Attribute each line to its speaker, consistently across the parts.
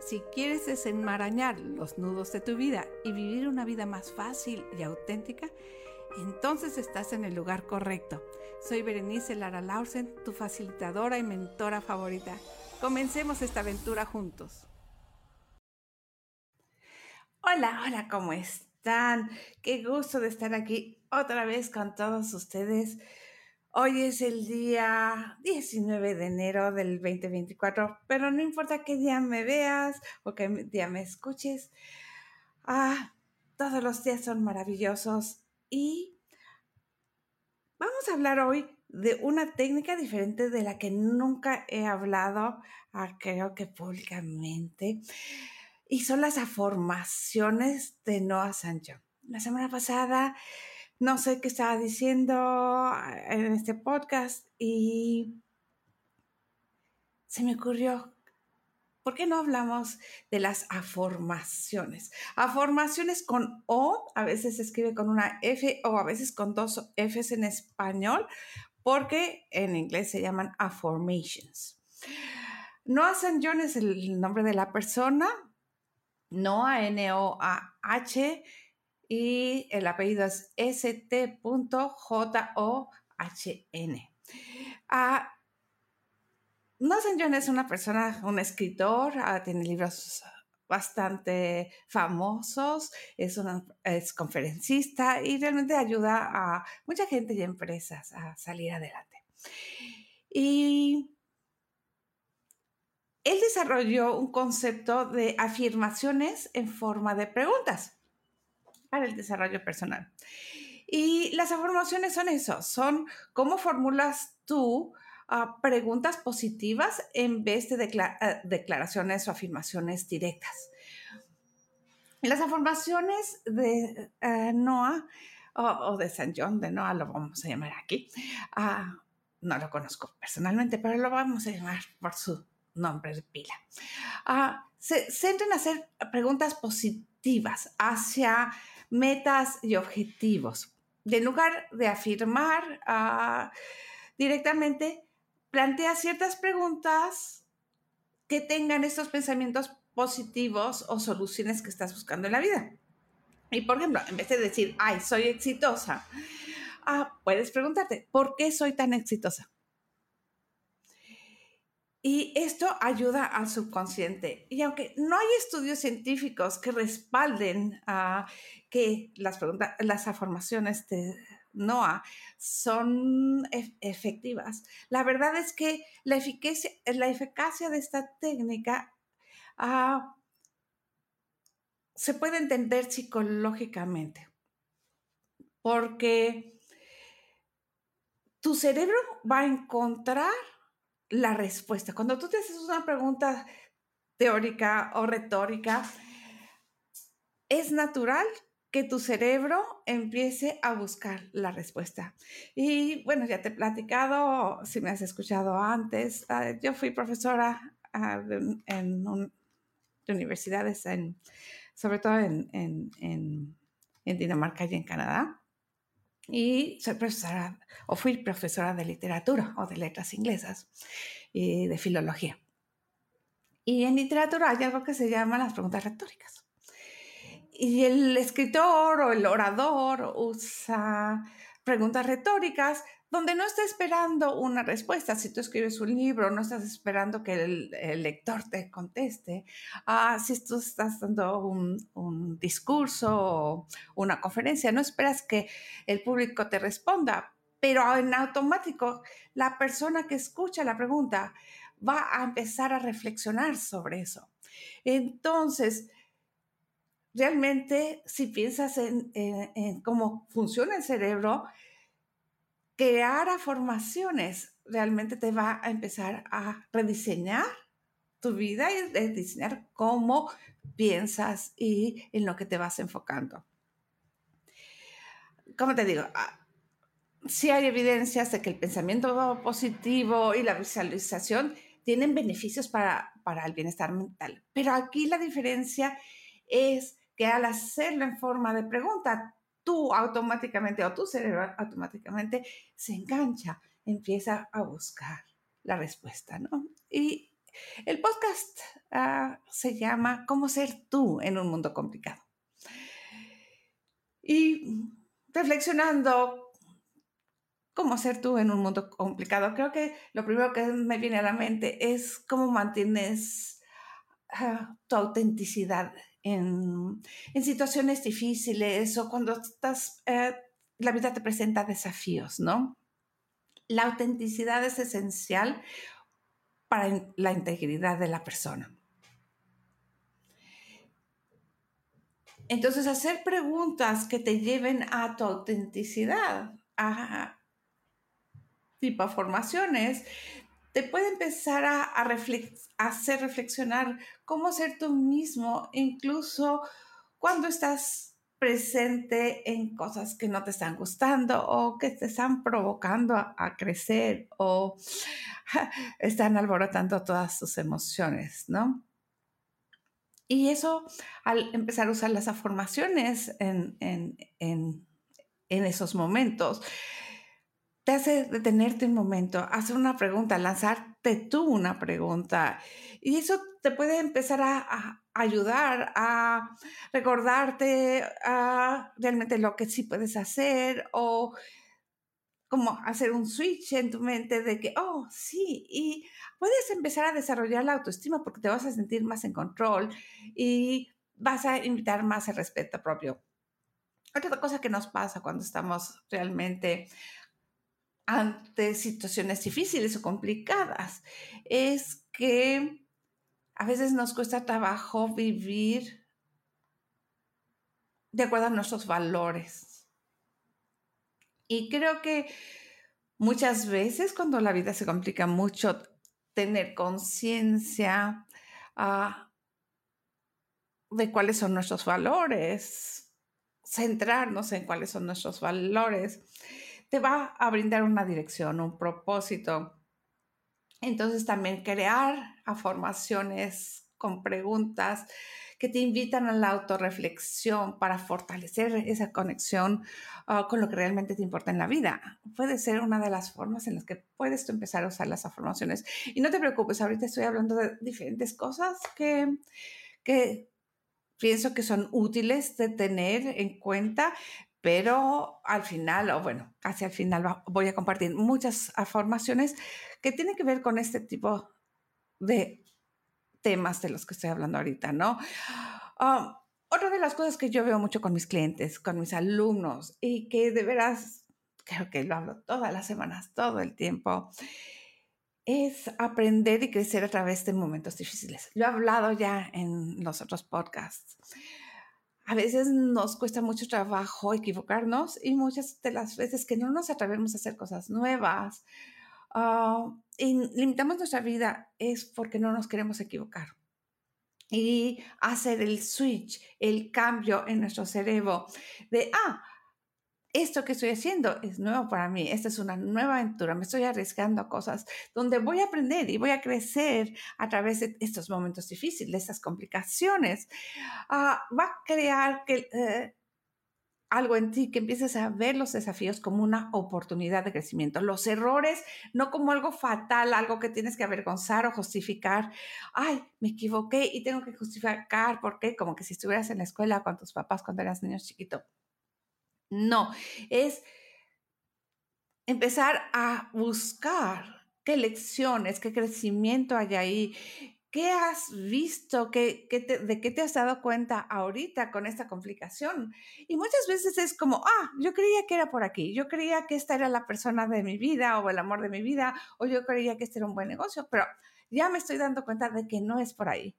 Speaker 1: si quieres desenmarañar los nudos de tu vida y vivir una vida más fácil y auténtica, entonces estás en el lugar correcto. Soy Berenice Lara Lausen, tu facilitadora y mentora favorita. Comencemos esta aventura juntos. Hola, hola, ¿cómo están? Qué gusto de estar aquí otra vez con todos ustedes. Hoy es el día 19 de enero del 2024, pero no importa qué día me veas o qué día me escuches. Ah, todos los días son maravillosos y vamos a hablar hoy de una técnica diferente de la que nunca he hablado, ah, creo que públicamente, y son las afirmaciones de Noah Sancho. La semana pasada no sé qué estaba diciendo en este podcast y se me ocurrió, ¿por qué no hablamos de las afirmaciones? Afirmaciones con O, a veces se escribe con una F o a veces con dos Fs en español, porque en inglés se llaman affirmations. Noah St. John es el nombre de la persona, Noah, N-O-A-H, y el apellido es st.john. Ah, Nelson John es una persona, un escritor, ah, tiene libros bastante famosos, es, una, es conferencista y realmente ayuda a mucha gente y empresas a salir adelante. Y él desarrolló un concepto de afirmaciones en forma de preguntas para el desarrollo personal. Y las afirmaciones son eso, son cómo formulas tú ah, preguntas positivas en vez de ah, declaraciones o afirmaciones directas. Las afirmaciones de uh, Noah o, de San John de Noah, lo vamos a llamar aquí, no lo conozco personalmente, pero lo vamos a llamar por su nombre de pila. se centran en hacer preguntas positivas hacia metas y objetivos. En lugar de afirmar ah, directamente, plantea ciertas preguntas que tengan estos pensamientos positivos o soluciones que estás buscando en la vida. Y por ejemplo, en vez de decir, ay, soy exitosa, ah, puedes preguntarte, ¿por qué soy tan exitosa? Y esto ayuda al subconsciente. Y aunque no hay estudios científicos que respalden uh, que las, preguntas, las afirmaciones de NOAA son efectivas, la verdad es que la eficacia, la eficacia de esta técnica uh, se puede entender psicológicamente. Porque tu cerebro va a encontrar la respuesta. Cuando tú te haces una pregunta teórica o retórica, es natural que tu cerebro empiece a buscar la respuesta. Y bueno, ya te he platicado, si me has escuchado antes, ah, yo fui profesora ah, en de universidades, en, sobre todo en, en Dinamarca y en Canadá. Y soy profesora, o fui profesora de literatura o de letras inglesas y de filología. Y en literatura hay algo que se llama las preguntas retóricas. Y el escritor o el orador usa preguntas retóricas donde no está esperando una respuesta. Si tú escribes un libro, no estás esperando que el, lector te conteste. Ah, si tú estás dando un, discurso o una conferencia, no esperas que el público te responda, pero en automático la persona que escucha la pregunta va a empezar a reflexionar sobre eso. Entonces, realmente si piensas en, cómo funciona el cerebro, crear afirmaciones realmente te va a empezar a rediseñar tu vida y rediseñar cómo piensas y en lo que te vas enfocando. ¿Cómo te digo? Ah, sí hay evidencias de que el pensamiento positivo y la visualización tienen beneficios para, para el bienestar mental, pero aquí la diferencia es que al hacerlo en forma de pregunta, tú automáticamente o tu cerebro automáticamente se engancha, empieza a buscar la respuesta, ¿no? Y el podcast ah, se llama ¿Cómo ser tú en un mundo complicado? Y reflexionando cómo ser tú en un mundo complicado, creo que lo primero que me viene a la mente es cómo mantienes ah, tu autenticidad en, situaciones difíciles o cuando estás, eh, la vida te presenta desafíos, ¿no? La autenticidad es esencial para la integridad de la persona. Entonces, hacer preguntas que te lleven a tu autenticidad, a tipo formaciones, te puede empezar a, hacer reflexionar cómo ser tú mismo, incluso cuando estás presente en cosas que no te están gustando o que te están provocando a, crecer o están alborotando todas tus emociones, ¿no? Y eso, al empezar a usar las afirmaciones en, esos momentos, te hace detenerte un momento, hacer una pregunta, lanzarte tú una pregunta. Y eso te puede empezar a, ayudar a recordarte a realmente lo que sí puedes hacer o como hacer un switch en tu mente de que, oh, sí, y puedes empezar a desarrollar la autoestima porque te vas a sentir más en control y vas a invitar más el respeto propio. Otra cosa que nos pasa cuando estamos realmente ante situaciones difíciles o complicadas es que a veces nos cuesta trabajo vivir de acuerdo a nuestros valores. Y creo que muchas veces cuando la vida se complica mucho, tener conciencia ah, de cuáles son nuestros valores, centrarnos en cuáles son nuestros valores, te va a brindar una dirección, un propósito. Entonces también crear afirmaciones con preguntas que te invitan a la autorreflexión para fortalecer esa conexión ah, con lo que realmente te importa en la vida. Puede ser una de las formas en las que puedes tú empezar a usar las afirmaciones. Y no te preocupes, ahorita estoy hablando de diferentes cosas que, que pienso que son útiles de tener en cuenta, pero al final, o bueno, casi al final voy a compartir muchas formaciones que tienen que ver con este tipo de temas de los que estoy hablando ahorita, ¿no? Ah, otra de las cosas que yo veo mucho con mis clientes, con mis alumnos, y que de veras, creo que lo hablo todas las semanas, todo el tiempo, es aprender y crecer a través de momentos difíciles. Lo he hablado ya en los otros podcasts a veces nos cuesta mucho trabajo equivocarnos y muchas de las veces que no nos atrevemos a hacer cosas nuevas ah, y limitamos nuestra vida es porque no nos queremos equivocar. Y hacer el switch, el cambio en nuestro cerebro de, ah, esto que estoy haciendo es nuevo para mí, esta es una nueva aventura, me estoy arriesgando a cosas donde voy a aprender y voy a crecer a través de estos momentos difíciles, estas complicaciones. Ah, va a crear que, eh, algo en ti, que empieces a ver los desafíos como una oportunidad de crecimiento, los errores no como algo fatal, algo que tienes que avergonzar o justificar. Ay, me equivoqué y tengo que justificar por qué, como que si estuvieras en la escuela con tus papás cuando eras niño chiquito no, es empezar a buscar qué lecciones, qué crecimiento hay ahí, qué has visto, ¿Qué, de qué te has dado cuenta ahorita con esta complicación. Y muchas veces es como, ah, yo creía que era por aquí, yo creía que esta era la persona de mi vida o el amor de mi vida, o yo creía que este era un buen negocio, pero ya me estoy dando cuenta de que no es por ahí.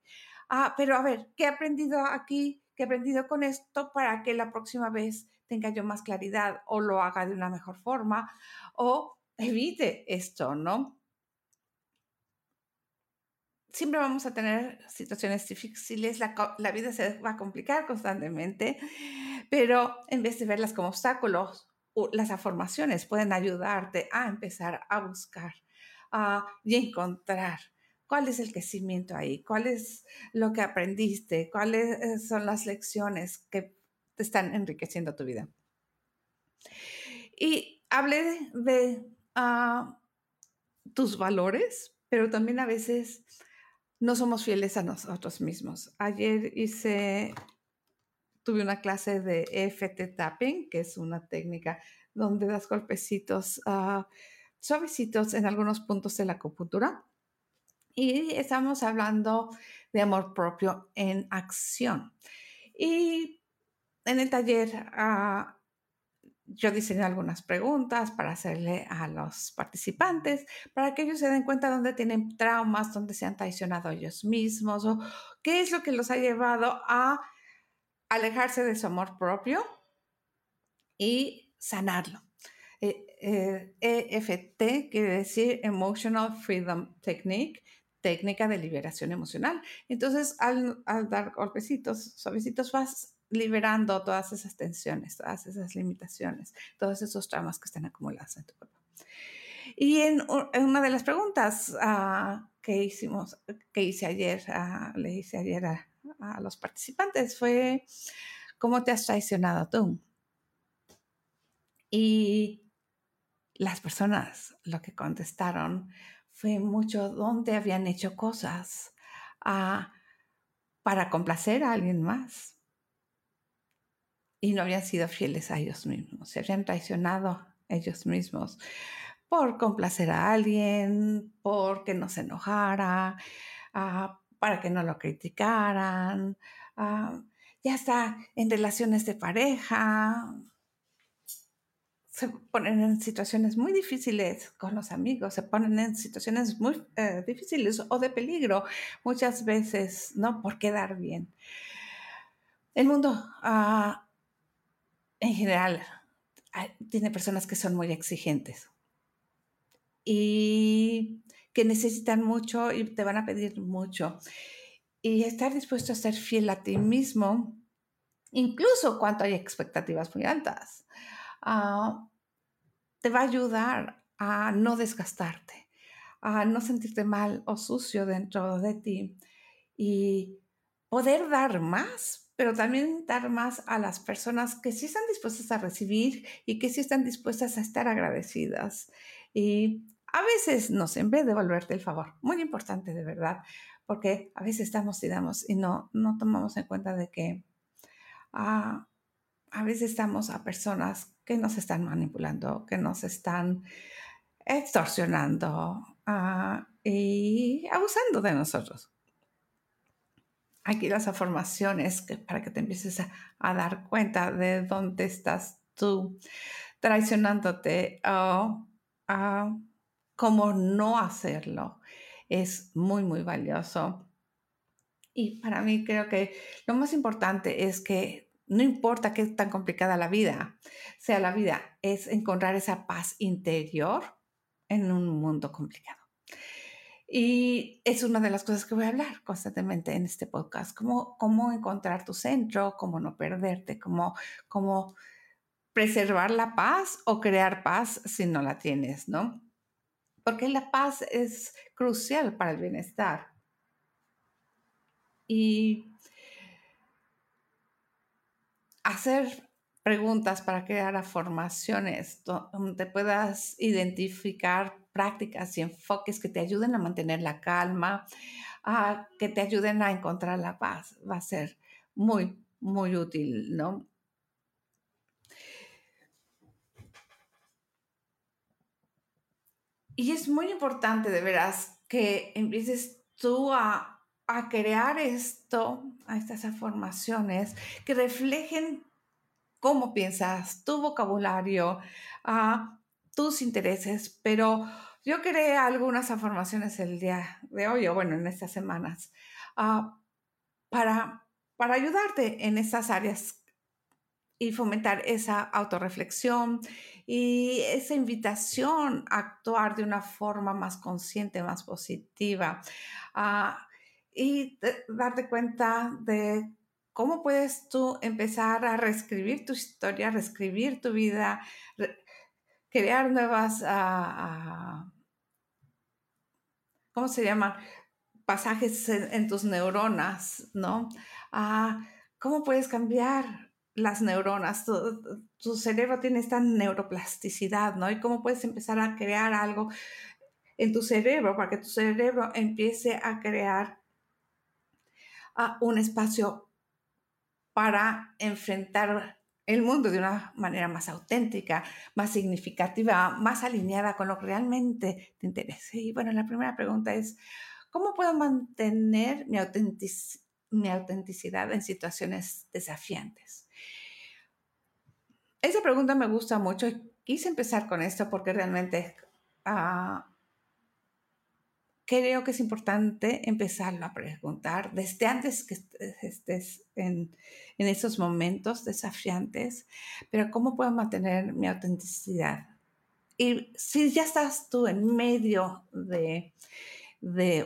Speaker 1: Ah, pero a ver, ¿qué he aprendido aquí? ¿Qué he aprendido con esto para que la próxima vez tenga yo más claridad o lo haga de una mejor forma o evite esto, ¿no? Siempre vamos a tener situaciones difíciles, la vida se va a complicar constantemente, pero en vez de verlas como obstáculos, las afirmaciones pueden ayudarte a empezar a buscar y encontrar cuál es el crecimiento ahí, cuál es lo que aprendiste, cuáles eh, son las lecciones que te están enriqueciendo tu vida. Y hablé de ah, tus valores, pero también a veces no somos fieles a nosotros mismos. Ayer hice, tuve una clase de EFT tapping, que es una técnica donde das golpecitos uh, suavecitos en algunos puntos de la acupuntura. Y estamos hablando de amor propio en acción. Y en el taller ah, yo diseñé algunas preguntas para hacerle a los participantes, para que ellos se den cuenta dónde tienen traumas, dónde se han traicionado ellos mismos o qué es lo que los ha llevado a alejarse de su amor propio y sanarlo. EFT eh, e quiere decir Emotional Freedom Technique, técnica de liberación emocional. Entonces, al, al dar golpecitos, suavecitos, vas liberando todas esas tensiones, todas esas limitaciones, todos esos traumas que están acumulados en tu cuerpo. Y en, una de las preguntas uh, que hicimos, que hice ayer, uh, le hice ayer a, a, los participantes fue, ¿cómo te has traicionado tú? Y las personas lo que contestaron fue mucho dónde habían hecho cosas uh, para complacer a alguien más. Y no habían sido fieles a ellos mismos, se habían traicionado ellos mismos por complacer a alguien, porque no se enojara, uh, para que no lo criticaran, uh, ya está en relaciones de pareja, se ponen en situaciones muy difíciles con los amigos, se ponen en situaciones muy eh, difíciles o de peligro muchas veces, ¿no? Por quedar bien. El mundo uh, en general tiene personas que son muy exigentes y que necesitan mucho y te van a pedir mucho. Y estar dispuesto a ser fiel a ti mismo, incluso cuando hay expectativas muy altas, ah, te va a ayudar a no desgastarte, a no sentirte mal o sucio dentro de ti y poder dar más pero también dar más a las personas que sí están dispuestas a recibir y que sí están dispuestas a estar agradecidas. Y a veces no siempre devolverte el favor. Muy importante, de verdad, porque a veces estamos y damos y no, no tomamos en cuenta de que ah, a veces estamos a personas que nos están manipulando, que nos están extorsionando ah, y abusando de nosotros aquí las afirmaciones para que te empieces a, dar cuenta de dónde estás tú traicionándote o cómo no hacerlo. Es muy, muy valioso. Y para mí creo que lo más importante es que no importa qué tan complicada la vida sea la vida, es encontrar esa paz interior en un mundo complicado. Y es una de las cosas que voy a hablar constantemente en este podcast, cómo, cómo encontrar tu centro, cómo no perderte, cómo, cómo preservar la paz o crear paz si no la tienes, ¿no? Porque la paz es crucial para el bienestar. Y hacer preguntas para crear formaciones donde puedas identificar prácticas y enfoques que te ayuden a mantener la calma, que te ayuden a encontrar la paz. Va a ser muy, muy útil, ¿no? y es muy importante de veras que empieces tú a, crear esto, a estas afirmaciones que reflejen cómo piensas, tu vocabulario, a tus intereses, pero yo creé algunas afirmaciones el día de hoy, o bueno, en estas semanas, ah, para, para ayudarte en estas áreas y fomentar esa autorreflexión y esa invitación a actuar de una forma más consciente, más positiva. Ah, y darte cuenta de cómo puedes tú empezar a reescribir tu historia, reescribir tu vida, crear nuevas, ah, ah, ¿cómo se llaman? Pasajes en, tus neuronas, ¿no? ¿Cómo puedes cambiar las neuronas, tu, cerebro tiene esta neuroplasticidad, ¿no? Y cómo puedes empezar a crear algo en tu cerebro para que tu cerebro empiece a crear ah, un espacio para enfrentar el mundo de una manera más auténtica, más significativa, más alineada con lo que realmente te interesa. Y bueno, la primera pregunta es, ¿cómo puedo mantener mi, mi autenticidad en situaciones desafiantes? Esa pregunta me gusta mucho y quise empezar con esto porque realmente ah, creo que es importante empezarlo a preguntar desde antes que estés en, esos momentos desafiantes, pero ¿cómo puedo mantener mi autenticidad? Y si ya estás tú en medio de,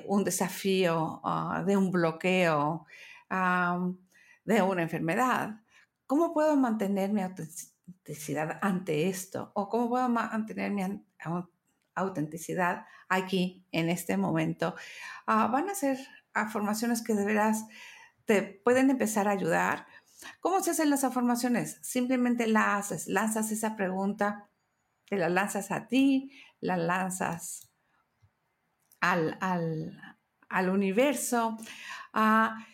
Speaker 1: un desafío, ah, de un bloqueo, de una enfermedad, ¿cómo puedo mantener mi autenticidad ante esto? ¿O cómo puedo mantener mi autenticidad aquí, en este momento? Ah, van a ser formaciones que de veras te pueden empezar a ayudar. ¿Cómo se hacen las afirmaciones? Simplemente la haces, lanzas esa pregunta, te la lanzas a ti, la lanzas al, al, universo, ah,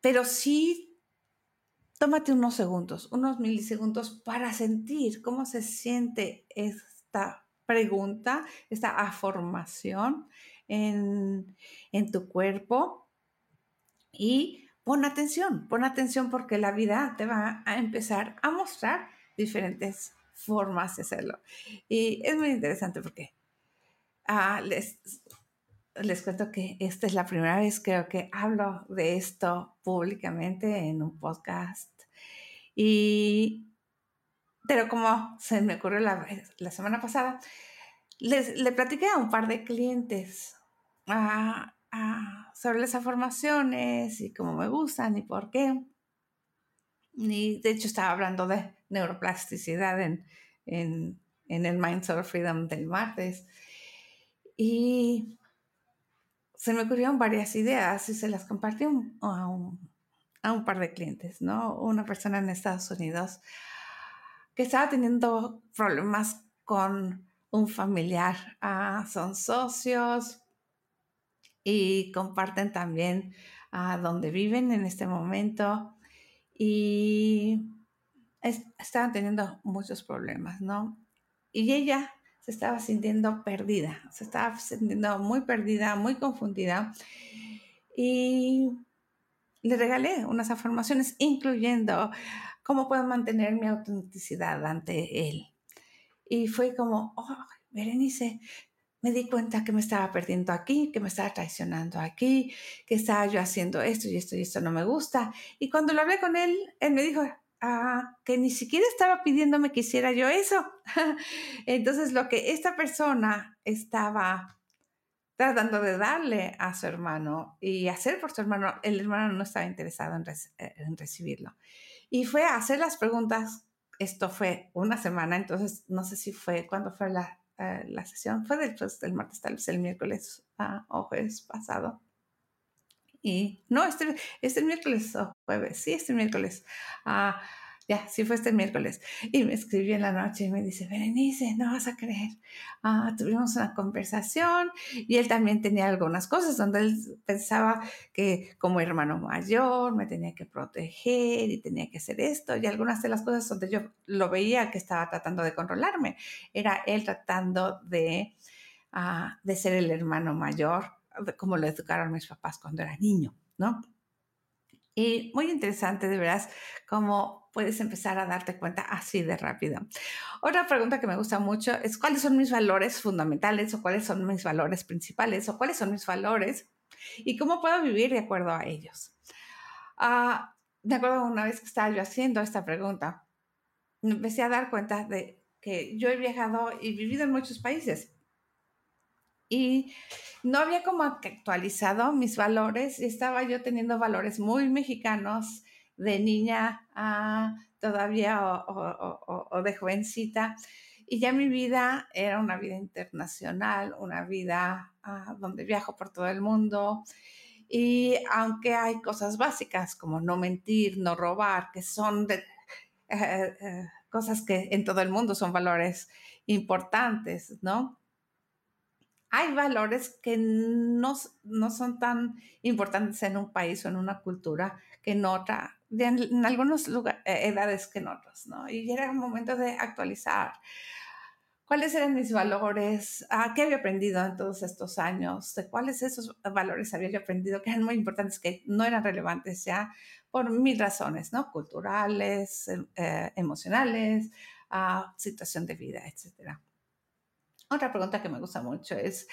Speaker 1: pero sí tómate unos segundos, unos milisegundos para sentir cómo se siente esta pregunta, esta afirmación en, en tu cuerpo y pon atención, pon atención porque la vida te va a empezar a mostrar diferentes formas de hacerlo. Y es muy interesante porque ah, les, les cuento que esta es la primera vez creo que hablo de esto públicamente en un podcast. Y, pero como se me ocurrió la, la semana pasada, les, le platiqué a un par de clientes sobre las formaciones y cómo me gustan y por qué. Y de hecho estaba hablando de neuroplasticidad en, en, en el Mindset of Freedom del martes. Y se me ocurrieron varias ideas y se las compartí a un, par de clientes, ¿no? Una persona en Estados Unidos que estaba teniendo problemas con un familiar. Ah, son socios y comparten también ah, dónde viven en este momento y estaban teniendo muchos problemas, ¿no? Y ella se estaba sintiendo perdida, se estaba sintiendo muy perdida, muy confundida. Y le regalé unas afirmaciones, incluyendo cómo puedo mantener mi autenticidad ante él. Y fue como, oh, Berenice, me di cuenta que me estaba perdiendo aquí, que me estaba traicionando aquí, que estaba yo haciendo esto y esto y esto no me gusta. Y cuando lo hablé con él, él me dijo, Ah, que ni siquiera estaba pidiéndome que hiciera yo eso. Entonces, lo que esta persona estaba tratando de darle a su hermano y hacer por su hermano, el hermano no estaba interesado en, eh, recibirlo. Y fue a hacer las preguntas. Esto fue una semana, entonces no sé si fue cuando fue la, eh, la sesión. Fue después del martes, tal vez el miércoles ah, o jueves pasado. Y no, este, este miércoles o jueves, sí, este miércoles. Ah, ya, sí fue este miércoles. Y me escribió en la noche y me dice, Berenice, no vas a creer. Ah, tuvimos una conversación y él también tenía algunas cosas donde él pensaba que como hermano mayor me tenía que proteger y tenía que hacer esto. Y algunas de las cosas donde yo lo veía que estaba tratando de controlarme, era él tratando de ah, de ser el hermano mayor, como lo educaron mis papás cuando era niño, ¿no? Y muy interesante, de veras, cómo puedes empezar a darte cuenta así de rápido. Otra pregunta que me gusta mucho es cuáles son mis valores fundamentales o cuáles son mis valores principales o cuáles son mis valores y cómo puedo vivir de acuerdo a ellos. Uh, me acuerdo una vez que estaba yo haciendo esta pregunta, me empecé a dar cuenta de que yo he viajado y vivido en muchos países y no había como actualizado mis valores y estaba yo teniendo valores muy mexicanos de niña todavía o, de jovencita. Y ya mi vida era una vida internacional, una vida ah, donde viajo por todo el mundo. Y aunque hay cosas básicas como no mentir, no robar, que son eh, eh, cosas que en todo el mundo son valores importantes, ¿no? Hay valores que no, no, son tan importantes en un país o en una cultura que en otra, en, algunas eh, edades que en otras, ¿no? Y era el momento de actualizar. ¿Cuáles eran mis valores? ¿A ¿Qué había aprendido en todos estos años? ¿De cuáles esos valores había yo aprendido que eran muy importantes, que no eran relevantes ya por mil razones, ¿no? Culturales, em, eh, emocionales, uh, situación de vida, etcétera. Otra pregunta que me gusta mucho es,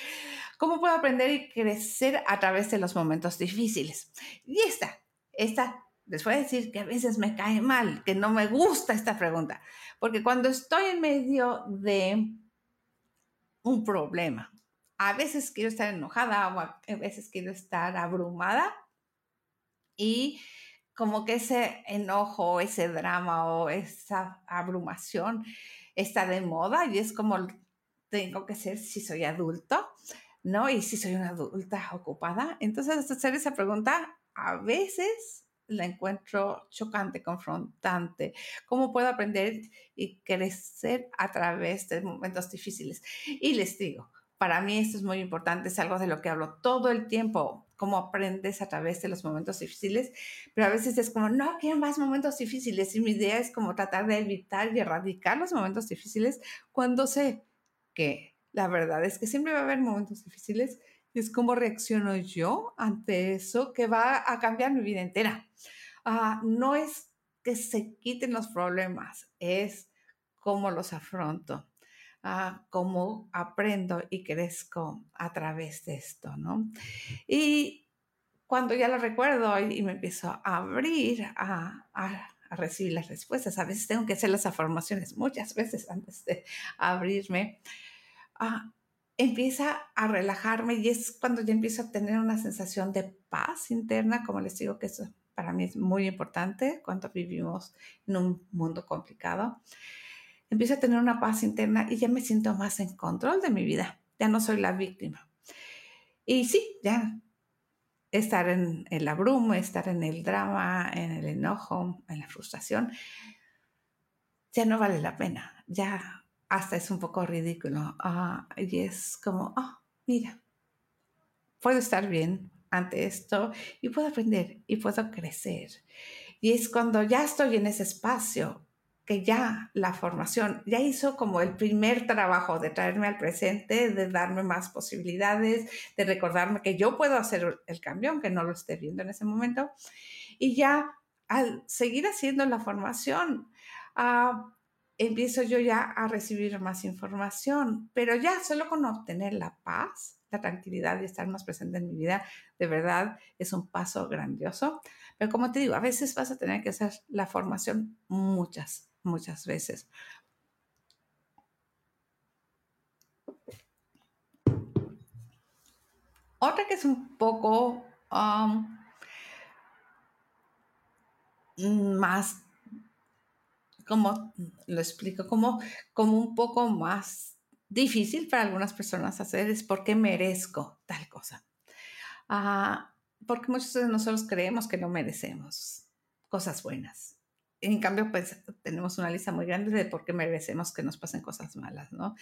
Speaker 1: ¿cómo puedo aprender y crecer a través de los momentos difíciles? Y esta, esta, les voy a decir que a veces me cae mal, que no me gusta esta pregunta, porque cuando estoy en medio de un problema, a veces quiero estar enojada o a veces quiero estar abrumada y como que ese enojo, ese drama o esa abrumación está de moda y es como tengo que ser si soy adulto, ¿no? Y si soy una adulta ocupada. Entonces, hacer esa pregunta a veces la encuentro chocante, confrontante. ¿Cómo puedo aprender y crecer a través de momentos difíciles? Y les digo, para mí esto es muy importante, es algo de lo que hablo todo el tiempo, cómo aprendes a través de los momentos difíciles, pero a veces es como, no quiero más momentos difíciles y mi idea es como tratar de evitar y erradicar los momentos difíciles cuando sé que la verdad es que siempre va a haber momentos difíciles y es cómo reacciono yo ante eso que va a cambiar mi vida entera. Ah, no es que se quiten los problemas, es cómo los afronto, uh, cómo aprendo y crezco a través de esto, ¿no? Y cuando ya lo recuerdo y, me empiezo a abrir a, recibir las respuestas, a veces tengo que hacer las afirmaciones muchas veces antes de abrirme, Ah, empieza a relajarme y es cuando ya empiezo a tener una sensación de paz interna, como les digo que eso para mí es muy importante cuando vivimos en un mundo complicado. Empiezo a tener una paz interna y ya me siento más en control de mi vida, ya no soy la víctima. Y sí, ya estar en el abrumo, estar en el drama, en el enojo, en la frustración, ya no vale la pena, ya hasta es un poco ridículo. Ah, y es como, oh, mira, puedo estar bien ante esto y puedo aprender y puedo crecer. Y es cuando ya estoy en ese espacio que ya la formación ya hizo como el primer trabajo de traerme al presente, de darme más posibilidades, de recordarme que yo puedo hacer el cambio, aunque no lo esté viendo en ese momento. Y ya al seguir haciendo la formación, uh, empiezo yo ya a recibir más información, pero ya solo con obtener la paz, la tranquilidad y estar más presente en mi vida, de verdad es un paso grandioso. Pero como te digo, a veces vas a tener que hacer la formación muchas, muchas veces. Otra que es un poco um, más como lo explico, como, como un poco más difícil para algunas personas hacer es porque merezco tal cosa. Ah, porque muchos de nosotros creemos que no merecemos cosas buenas. En cambio, pues tenemos una lista muy grande de por qué merecemos que nos pasen cosas malas, ¿no?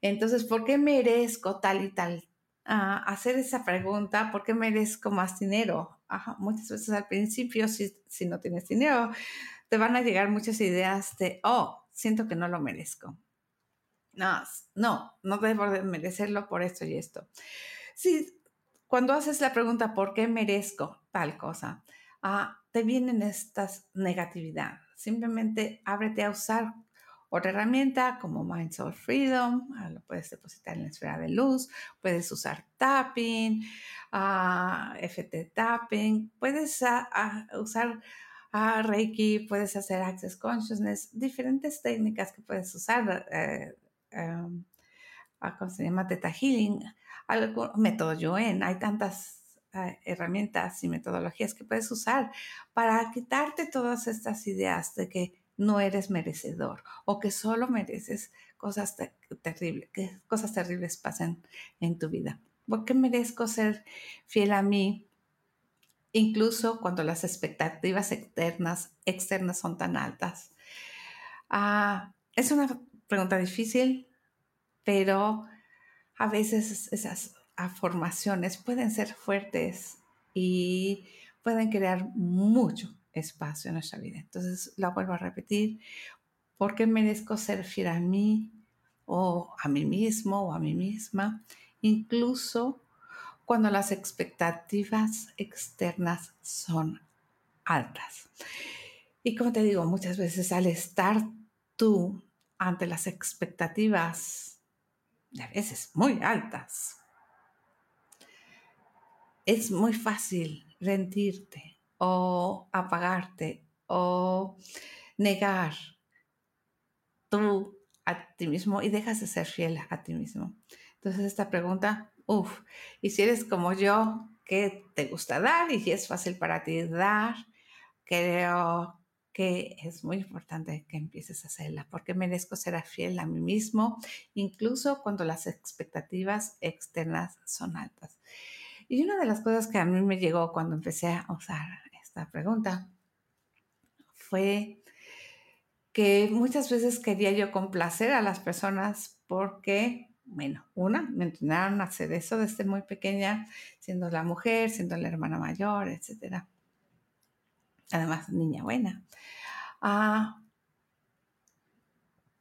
Speaker 1: Entonces, ¿por qué merezco tal y tal? Ah, hacer esa pregunta, ¿por qué merezco más dinero? muchas veces al principio, si, si no tienes dinero, te van a llegar muchas ideas de, oh, siento que no lo merezco. no, no, no debo de merecerlo por esto y esto. Sí, cuando haces la pregunta, ¿por qué merezco tal cosa? Ah, te vienen estas negatividad. Simplemente ábrete a usar otra herramienta como Mind Soul Freedom, ah, lo puedes depositar en la esfera de luz, puedes usar tapping, uh, FT tapping, puedes usar Reiki, puedes hacer Access Consciousness, diferentes técnicas que puedes usar, eh, em, ¿cómo se llama? Teta Healing, algo, método Yuen, hay tantas eh, herramientas y metodologías que puedes usar para quitarte todas estas ideas de que no eres merecedor o que solo mereces cosas terribles, que cosas terribles pasen en tu vida. ¿Por qué merezco ser fiel a mí? Incluso cuando las expectativas externas, externas son tan altas. Ah, es una pregunta difícil, pero a veces esas formaciones pueden ser fuertes y pueden crear mucho, espacio en nuestra vida. Entonces, la vuelvo a repetir, ¿por qué merezco ser fiel a mí o a mí mismo o a mí misma? Incluso cuando las expectativas externas son altas. Y como te digo, muchas veces al estar tú ante las expectativas, a veces muy altas, es muy fácil rendirte o apagarte o negar tú a ti mismo y dejas de ser fiel a ti mismo. Entonces esta pregunta, uff, y si eres como yo, que te gusta dar y si es fácil para ti dar, creo que es muy importante que empieces a hacerla, porque merezco ser fiel a mí mismo, incluso cuando las expectativas externas son altas. Y una de las cosas que a mí me llegó cuando empecé a usar esta pregunta fue que muchas veces quería yo complacer a las personas porque, bueno, una, me entrenaron a hacer eso desde muy pequeña, siendo la mujer, siendo la hermana mayor, etc. Además, niña buena. Ah,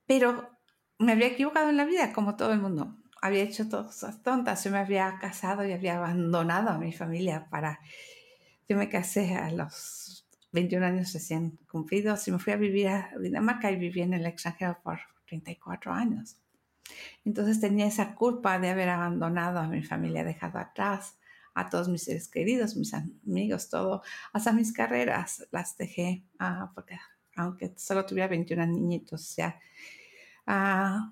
Speaker 1: pero me había equivocado en la vida, como todo el mundo. Había hecho todas esas tontas. Yo me había casado y había abandonado a mi familia para yo me casé a los 21 años recién cumplidos y me fui a vivir a Dinamarca y viví en el extranjero por 34 años. Entonces tenía esa culpa de haber abandonado a mi familia, dejado atrás a todos mis seres queridos, mis amigos, todo, hasta mis carreras las dejé, ah, porque aunque solo tuviera 21 niñitos, ya ah,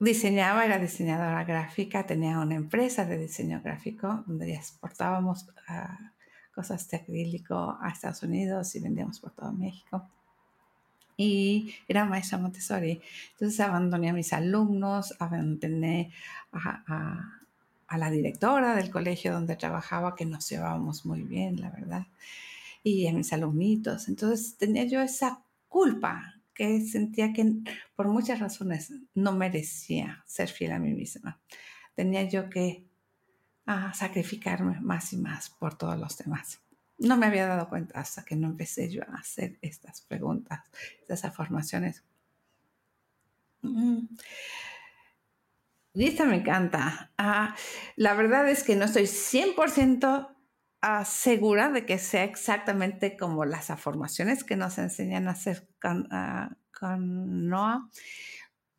Speaker 1: diseñaba, era diseñadora gráfica, tenía una empresa de diseño gráfico donde exportábamos uh, cosas de acrílico a Estados Unidos y vendíamos por todo México. Y era maestra Montessori. Entonces abandoné a mis alumnos, abandoné a, a, la directora del colegio donde trabajaba, que nos llevábamos muy bien, la verdad, y a mis alumnitos. Entonces tenía yo esa culpa sentía que por muchas razones no merecía ser fiel a mí misma. Tenía yo que a sacrificarme más y más por todos los demás. No me había dado cuenta hasta que no empecé yo a hacer estas preguntas, estas afirmaciones. Mm. Esta me encanta. Ah, la verdad es que no estoy 100% segura de que sea exactamente como las afirmaciones que nos enseñan a hacer con, uh, Noah,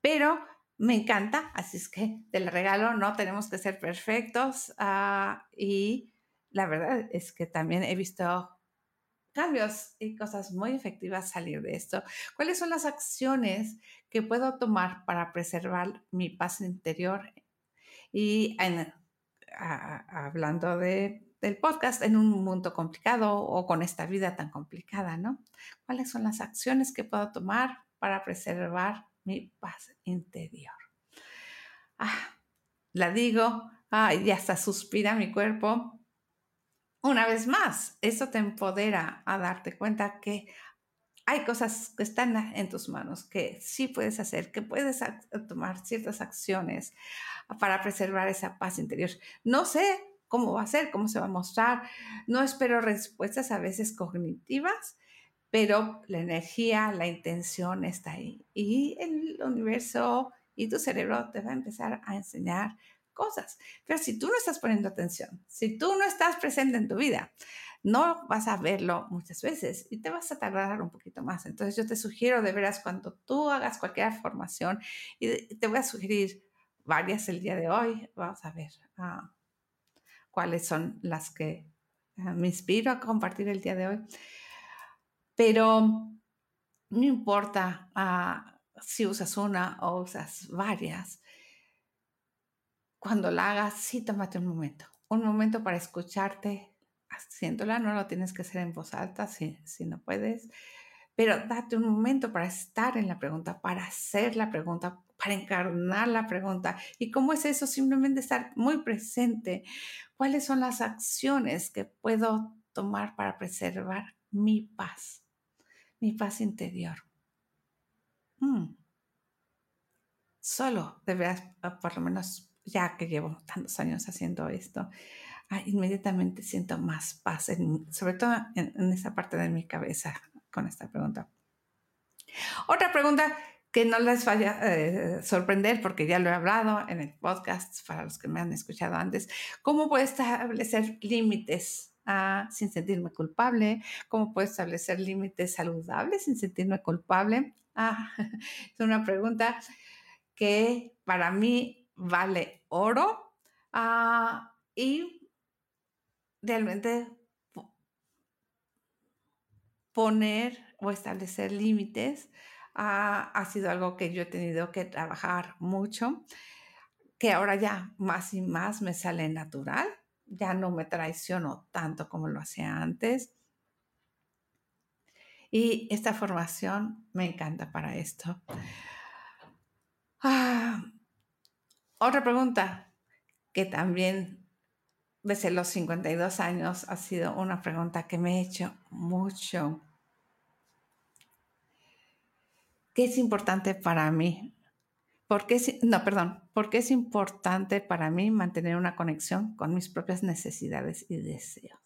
Speaker 1: pero me encanta, así es que te regalo, no tenemos que ser perfectos ah, y la verdad es que también he visto cambios y cosas muy efectivas salir de esto. ¿Cuáles son las acciones que puedo tomar para preservar mi paz interior? Y hablando de, del podcast, en un mundo complicado o con esta vida tan complicada, ¿no? ¿Cuáles son las acciones que puedo tomar para preservar mi paz interior. Ah, la digo, ay, ya hasta suspira mi cuerpo. Una vez más, eso te empodera a darte cuenta que hay cosas que están en tus manos, que sí puedes hacer, que puedes tomar ciertas acciones para preservar esa paz interior. No sé cómo va a ser, cómo se va a mostrar. No espero respuestas a veces cognitivas, pero la energía, la intención está ahí. Y el universo y tu cerebro te va a empezar a enseñar cosas. Pero si tú no estás poniendo atención, si tú no estás presente en tu vida, no vas a verlo muchas veces y te vas a tardar un poquito más. Entonces yo te sugiero de veras cuando tú hagas cualquier formación y te voy a sugerir varias el día de hoy, vamos a ver ah, cuáles son las que ah, me inspiro a compartir el día de hoy. Pero no importa ah, si usas una o usas varias, cuando la hagas, sí tómate un momento, un momento para escucharte haciéndola, no lo tienes que hacer en voz alta si, si no puedes, pero date un momento para estar en la pregunta, para hacer la pregunta, para encarnar la pregunta. ¿Y cómo es eso? Simplemente estar muy presente. ¿Cuáles son las acciones que puedo tomar para preservar mi paz, mi paz interior? Mm. Solo deberías, ah, por lo menos ya que llevo tantos años haciendo esto, ah, inmediatamente siento más paz, sobre todo en, esa parte de mi cabeza con esta pregunta. Otra pregunta que no les vaya eh, sorprender porque ya lo he hablado en el podcast para los que me han escuchado antes, ¿cómo puedo establecer límites ah, sin sentirme culpable? ¿Cómo puedo establecer límites saludables sin sentirme culpable? Ah, es una pregunta que para mí vale oro ah, y realmente poner o establecer límites ha sido algo que yo he tenido que trabajar mucho, que ahora ya más y más me sale natural, ya no me traiciono tanto como lo hacía antes. Y esta formación me encanta para esto. Ah, otra pregunta que también desde los 52 años ha sido una pregunta que me he hecho mucho. ¿Qué es importante para mí? ¿Por qué, no, perdón, ¿por qué es importante para mí mantener una conexión con mis propias necesidades y deseos?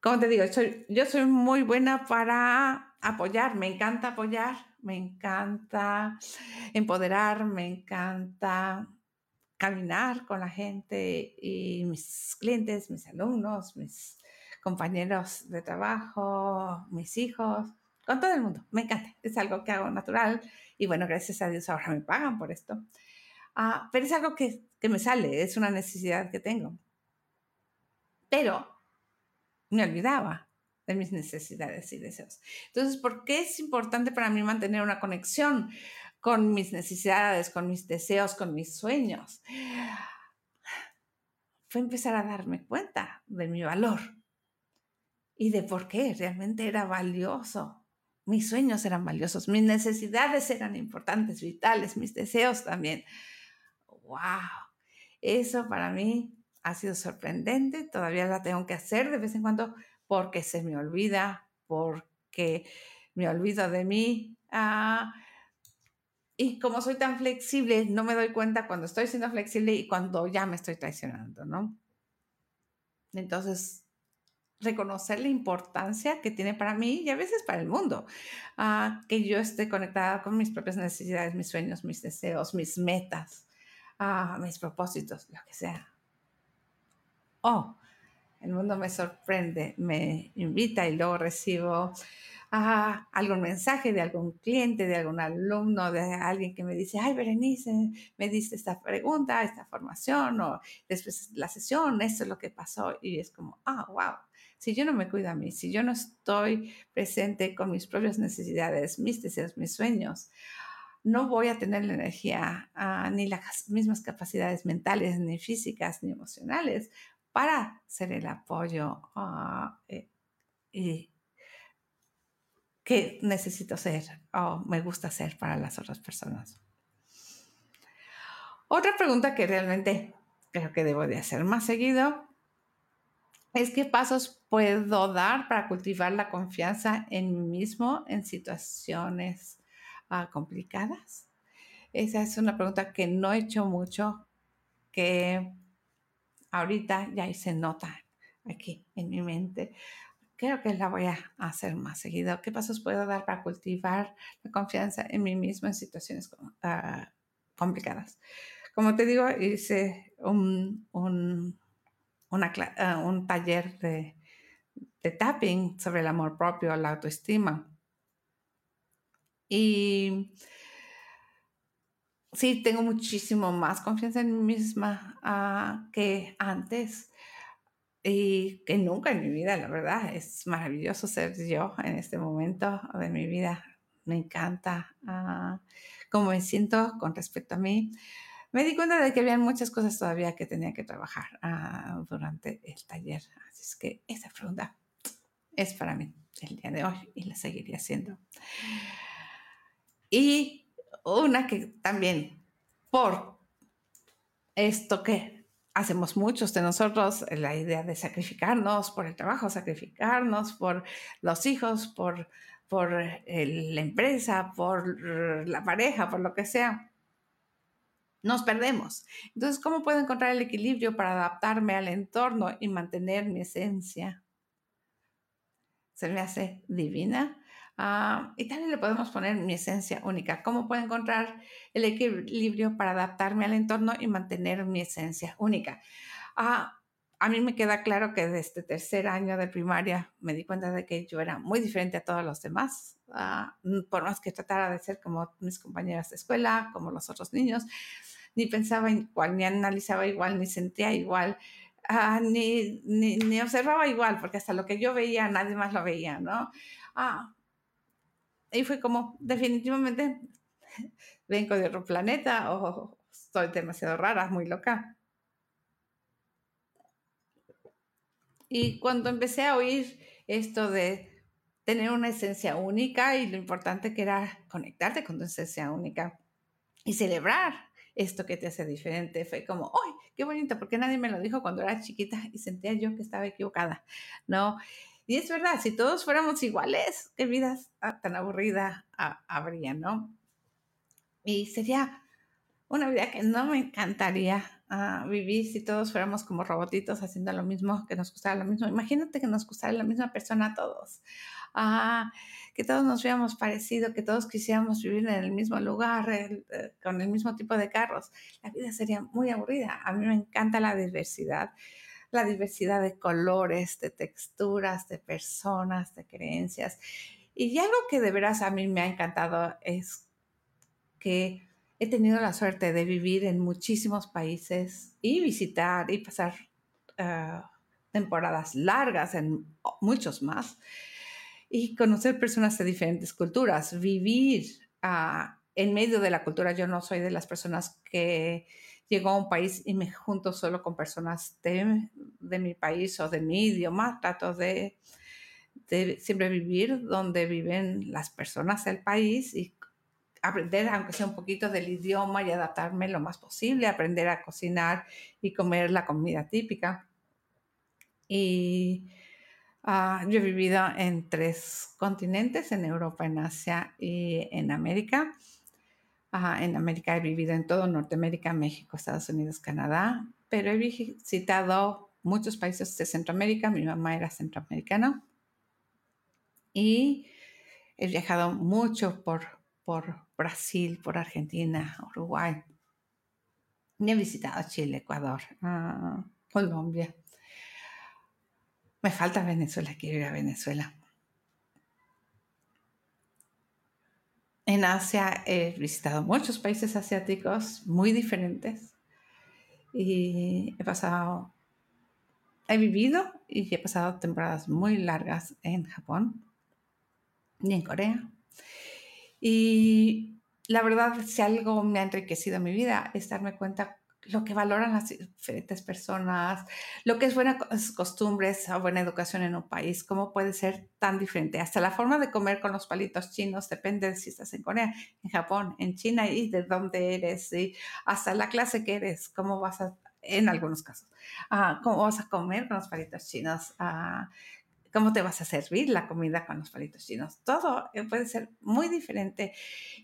Speaker 1: Como te digo, yo soy muy buena para apoyar, me encanta apoyar, me encanta empoderar, me encanta caminar con la gente y mis clientes, mis alumnos, mis compañeros de trabajo, mis hijos, con todo el mundo. Me encanta, es algo que hago natural y bueno, gracias a Dios ahora me pagan por esto. Ah, pero es algo que, que me sale, es una necesidad que tengo. Pero me olvidaba de mis necesidades y deseos. Entonces, ¿por qué es importante para mí mantener una conexión con mis necesidades, con mis deseos, con mis sueños? Fue empezar a darme cuenta de mi valor y de por qué realmente era valioso. Mis sueños eran valiosos, mis necesidades eran importantes, vitales, mis deseos también. ¡Wow! Eso para mí ha sido sorprendente, todavía la tengo que hacer de vez en cuando porque se me olvida, porque me olvido de mí. Ah, y como soy tan flexible, no me doy cuenta cuando estoy siendo flexible y cuando ya me estoy traicionando, ¿no? Entonces, reconocer la importancia que tiene para mí y a veces para el mundo, ah, que yo esté conectada con mis propias necesidades, mis sueños, mis deseos, mis metas, ah, mis propósitos, lo que sea. Oh, el mundo me sorprende, me invita y luego recibo ah, algún mensaje de algún cliente, de algún alumno, de alguien que me dice, ay, Berenice, me diste esta pregunta, esta formación, o después la sesión, esto es lo que pasó. Y es como, ah, wow, si yo no me cuido a mí, si yo no estoy presente con mis propias necesidades, mis deseos, mis sueños, no voy a tener la energía ah, ni las mismas capacidades mentales, ni físicas, ni emocionales para ser el apoyo ah, eh, que necesito ser o me gusta ser para las otras personas. Otra pregunta que realmente creo que debo de hacer más seguido es qué pasos puedo dar para cultivar la confianza en mí mismo en situaciones ah, complicadas. Esa es una pregunta que no he hecho mucho, que ahorita ya se nota aquí en mi mente. creo que la voy a hacer más seguido. ¿Qué pasos puedo dar para cultivar la confianza en mí mismo en situaciones uh, complicadas? Como te digo, hice un, uh, un taller de, tapping sobre el amor propio, la autoestima. Y sí, tengo muchísimo más confianza en mí misma uh, que antes y que nunca en mi vida, la verdad. Es maravilloso ser yo en este momento de mi vida. Me encanta uh, cómo me siento con respecto a mí. Me di cuenta de que había muchas cosas todavía que tenía que trabajar uh, durante el taller. Así es que esa pregunta es para mí el día de hoy y la seguiría haciendo. Y una que también por esto que hacemos muchos de nosotros la idea de sacrificarnos por el trabajo, sacrificarnos por los hijos, por, por la empresa, por la pareja, por lo que sea. Nos perdemos. Entonces, ¿cómo puedo encontrar el equilibrio para adaptarme al entorno y mantener mi esencia? Se me hace divina Ah, y también le podemos poner mi esencia única. ¿Cómo puedo encontrar el equilibrio para adaptarme al entorno y mantener mi esencia única? Ah, a mí me queda claro que desde tercer año de primaria me di cuenta de que yo era muy diferente a todos los demás, ah, por más que tratara de ser como mis compañeras de escuela, como los otros niños, ni pensaba igual, ni analizaba igual, ni sentía igual. ni, ni, ni, observaba igual, porque hasta lo que yo veía nadie más lo veía, ¿no? Ah, y fue como, definitivamente, vengo de otro planeta o estoy demasiado rara, muy loca. Y cuando empecé a oír esto de tener una esencia única y lo importante que era conectarte con tu esencia única y celebrar esto que te hace diferente, fue como, ¡ay, qué bonito! Porque nadie me lo dijo cuando era chiquita y sentía yo que estaba equivocada, ¿no? Y es verdad, si todos fuéramos iguales, qué vida tan aburrida habría, ¿no? Y sería una vida que no me encantaría ah, vivir si todos fuéramos como robotitos haciendo lo mismo, que nos gustara lo mismo. Imagínate que nos gustara la misma persona a todos. Ah, que todos nos hubiéramos parecido, que todos quisiéramos vivir en el mismo lugar, eh, con el mismo tipo de carros. La vida sería muy aburrida. A mí me encanta la diversidad la diversidad de colores, de texturas, de personas, de creencias. Y algo que de veras a mí me ha encantado es que he tenido la suerte de vivir en muchísimos países y visitar y pasar ah, temporadas largas en muchos más y conocer personas de diferentes culturas, vivir ah, en medio de la cultura. Yo no soy de las personas que llego a un país y me junto solo con personas de, mi país o de mi idioma, trato de, siempre vivir donde viven las personas del país y aprender, aunque sea un poquito del idioma y adaptarme lo más posible, aprender a cocinar y comer la comida típica. Y ah, yo he vivido en tres continentes, en Europa, en Asia y en América en América he vivido en todo Norteamérica, México, Estados Unidos, Canadá, pero he visitado muchos países de Centroamérica. Mi mamá era centroamericana y he viajado mucho por, por Brasil, por Argentina, Uruguay. Y he visitado Chile, Ecuador, ah, Colombia. Me falta Venezuela, quiero ir a Venezuela. En Asia he visitado muchos países asiáticos muy diferentes y he pasado, he vivido y he pasado temporadas muy largas en Japón y en Corea. Y la verdad, si algo me ha enriquecido mi vida es darme cuenta lo que valoran las diferentes personas, lo que es buenas costumbres o buena educación en un país, cómo puede ser tan diferente. Hasta la forma de comer con los palitos chinos depende de si estás en Corea, en Japón, en China y de dónde eres, y hasta la clase que eres, cómo vas a, en algunos casos, uh, cómo vas a comer con los palitos chinos. Uh, cómo te vas a servir la comida con los palitos chinos. Todo eh, puede ser muy diferente.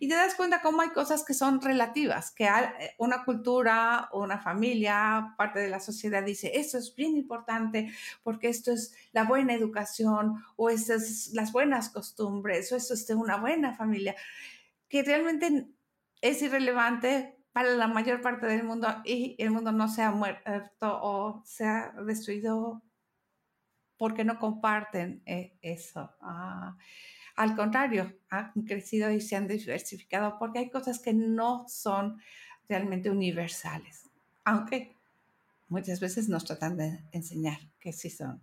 Speaker 1: Y te das cuenta cómo hay cosas que son relativas, que eh, una cultura, una familia, parte de la sociedad dice, esto es bien importante porque esto es la buena educación o esto es las buenas costumbres o esto es de una buena familia, que realmente es irrelevante para la mayor parte del mundo y el mundo no se ha muerto o se ha destruido porque no comparten eh, eso. Ah, al contrario, han crecido y se han diversificado porque hay cosas que no son realmente universales, aunque muchas veces nos tratan de enseñar que sí son.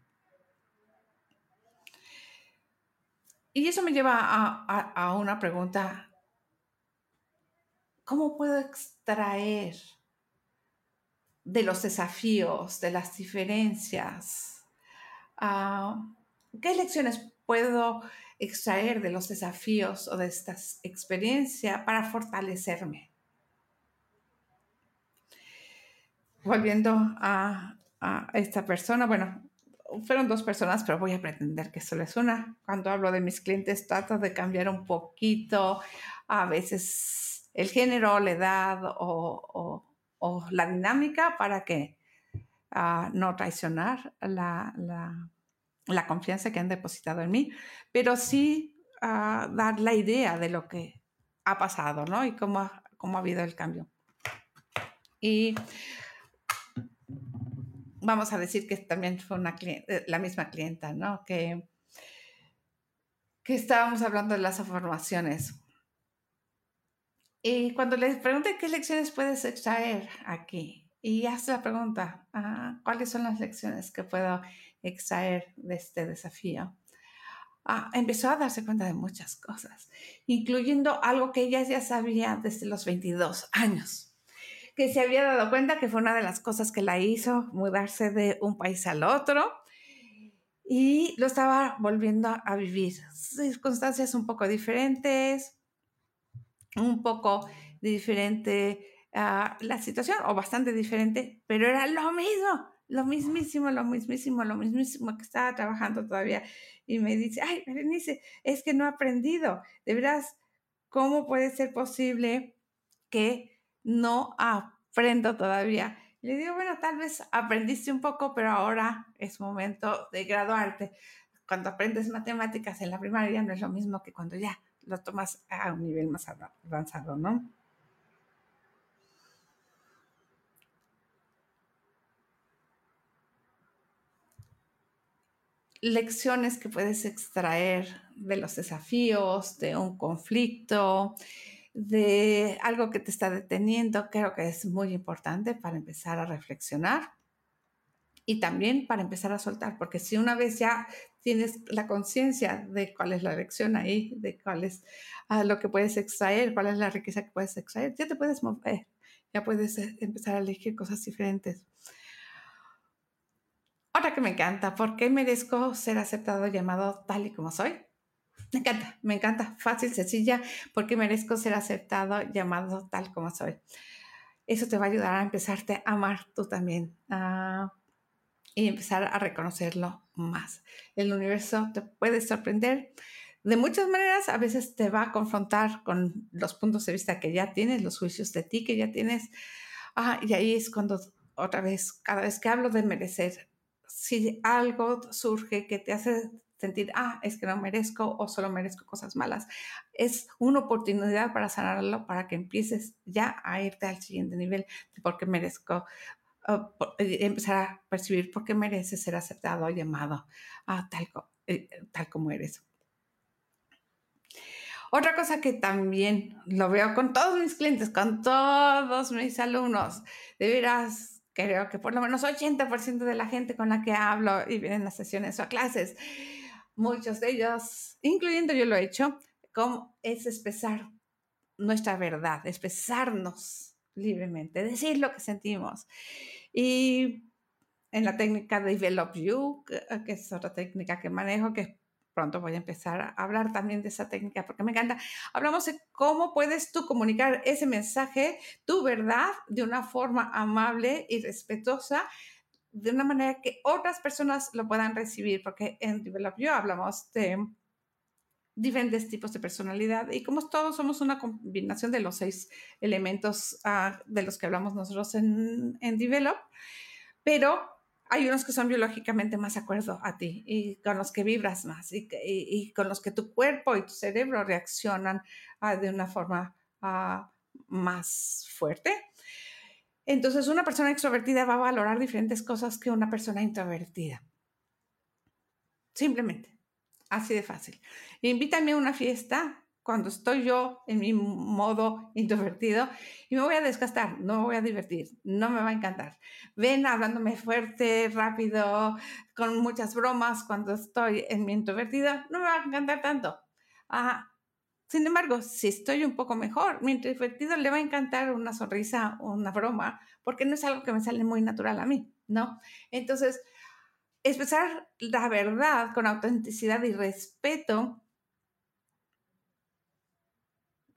Speaker 1: Y eso me lleva a, a una pregunta. ¿Cómo puedo extraer de los desafíos, de las diferencias, Ah, ¿Qué lecciones puedo extraer de los desafíos o de esta experiencia para fortalecerme? Volviendo a, esta persona, bueno, fueron dos personas, pero voy a pretender que solo es una. Cuando hablo de mis clientes, trato de cambiar un poquito, a veces el género, la edad o, la dinámica para que no traicionar la, la, confianza que han depositado en mí, pero sí dar la idea de lo que ha pasado, ¿no? Y cómo, cómo ha habido el cambio. Y vamos a decir que también fue una eh, la misma clienta, ¿no? Que, que estábamos hablando de las formaciones. Y cuando les pregunté qué lecciones puedes extraer aquí, y hace la pregunta, ah, ¿cuáles son las lecciones que puedo extraer de este desafío? Ah, empezó a darse cuenta de muchas cosas, incluyendo algo que ella ya sabía desde los 22 años, que se había dado cuenta que fue una de las cosas que la hizo mudarse de un país al otro y lo estaba volviendo a vivir. Circunstancias un poco diferentes, un poco diferente la situación o bastante diferente, pero era lo mismo, lo mismísimo, lo mismísimo, lo mismísimo que estaba trabajando todavía. Y me dice, ay, Berenice, es que no he aprendido. De veras, ¿cómo puede ser posible que no aprendo todavía? le digo, bueno, tal vez aprendiste un poco, pero ahora es momento de graduarte. Cuando aprendes matemáticas en la primaria no es lo mismo que cuando ya lo tomas a un nivel más avanzado, ¿no? Lecciones que puedes extraer de los desafíos, de un conflicto, de algo que te está deteniendo, creo que es muy importante para empezar a reflexionar y también para empezar a soltar, porque si una vez ya tienes la conciencia de cuál es la lección ahí, de cuál es ah, lo que puedes extraer, cuál es la riqueza que puedes extraer, ya te puedes mover, ya puedes eh, empezar a elegir cosas diferentes. Otra que me encanta, ¿por qué merezco ser aceptado, llamado tal y como soy? Me encanta, me encanta, fácil, sencilla, porque merezco ser aceptado, llamado tal como soy. Eso te va a ayudar a empezarte a amar tú también y empezar a reconocerlo más. El universo te puede sorprender de muchas maneras, a veces te va a confrontar con los puntos de vista que ya tienes, los juicios de ti que ya tienes. Ah, y ahí es cuando otra vez, cada vez que hablo de merecer, si algo surge que te hace sentir, ah, es que no merezco o solo merezco cosas malas, es una oportunidad para sanarlo, para que empieces ya a irte al siguiente nivel de por merezco, eh, empezar a percibir por qué mereces ser aceptado, llamado, a tal, eh, tal como eres. Otra cosa que también lo veo con todos mis clientes, con todos mis alumnos, de veras, creo que por lo menos 80% de la gente con la que hablo y vienen a sesiones o a clases, muchos de ellos, incluyendo yo lo he hecho, como es expresar nuestra verdad, expresarnos libremente, decir lo que sentimos. Y en la técnica de Develop You, que es otra técnica que manejo, que pronto voy a empezar a hablar también de esa técnica porque me encanta. Hablamos de cómo puedes tú comunicar ese mensaje, tu verdad, de una forma amable y respetuosa, de una manera que otras personas lo puedan recibir, porque en Develop You hablamos de diferentes tipos de personalidad y como todos somos una combinación de los seis elementos ah, de los que hablamos nosotros en, en Develop, pero hay unos que son biológicamente más acuerdo a ti y con los que vibras más y, con los que tu cuerpo y tu cerebro reaccionan ah, de una forma ah, más fuerte. Entonces, una persona extrovertida va a valorar diferentes cosas que una persona introvertida. Simplemente. Así de fácil. Invítame a una fiesta cuando estoy yo en mi modo introvertido y me voy a desgastar, no me voy a divertir, no me va a encantar. Ven hablándome fuerte, rápido, con muchas bromas cuando estoy en mi introvertido, no me va a encantar tanto. Ah, sin embargo, si estoy un poco mejor, mi introvertido le va a encantar una sonrisa, una broma, porque no es algo que me sale muy natural a mí, ¿no? Entonces, expresar la verdad con autenticidad y respeto,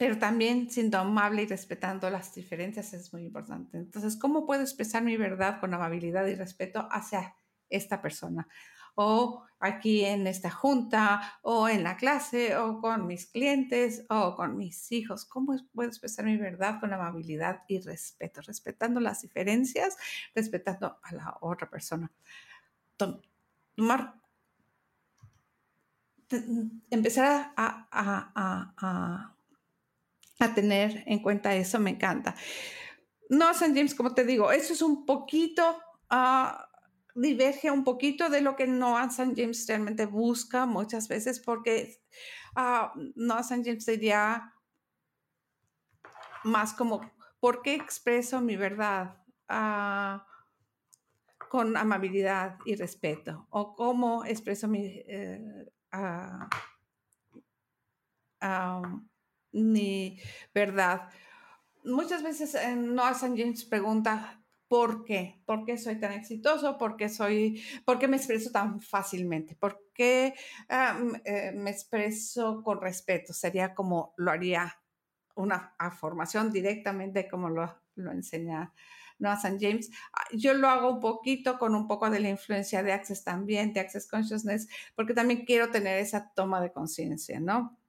Speaker 1: pero también siendo amable y respetando las diferencias es muy importante. Entonces, ¿cómo puedo expresar mi verdad con amabilidad y respeto hacia esta persona? O aquí en esta junta, o en la clase, o con mis clientes, o con mis hijos. ¿Cómo puedo expresar mi verdad con amabilidad y respeto? Respetando las diferencias, respetando a la otra persona tomar, empezar a, tener en cuenta eso, me encanta. No, San James, como te digo, eso es un poquito, ah, diverge un poquito de lo que Noah San James realmente busca muchas veces, porque uh, Noah San James sería más como, ¿por qué expreso mi verdad? Uh, con amabilidad y respeto o cómo expreso mi, eh, mi verdad. Muchas veces en Noah St. James pregunta ¿por qué? ¿Por qué soy tan exitoso? ¿Por qué, soy, por qué me expreso tan fácilmente? ¿Por qué eh, me expreso con respeto? Sería como lo haría una formación directamente como lo, lo enseña ¿no? A St. James. Ah, yo lo hago un poquito con un poco de la influencia de Access también, de Access Consciousness, porque también quiero tener esa toma de conciencia, ¿no?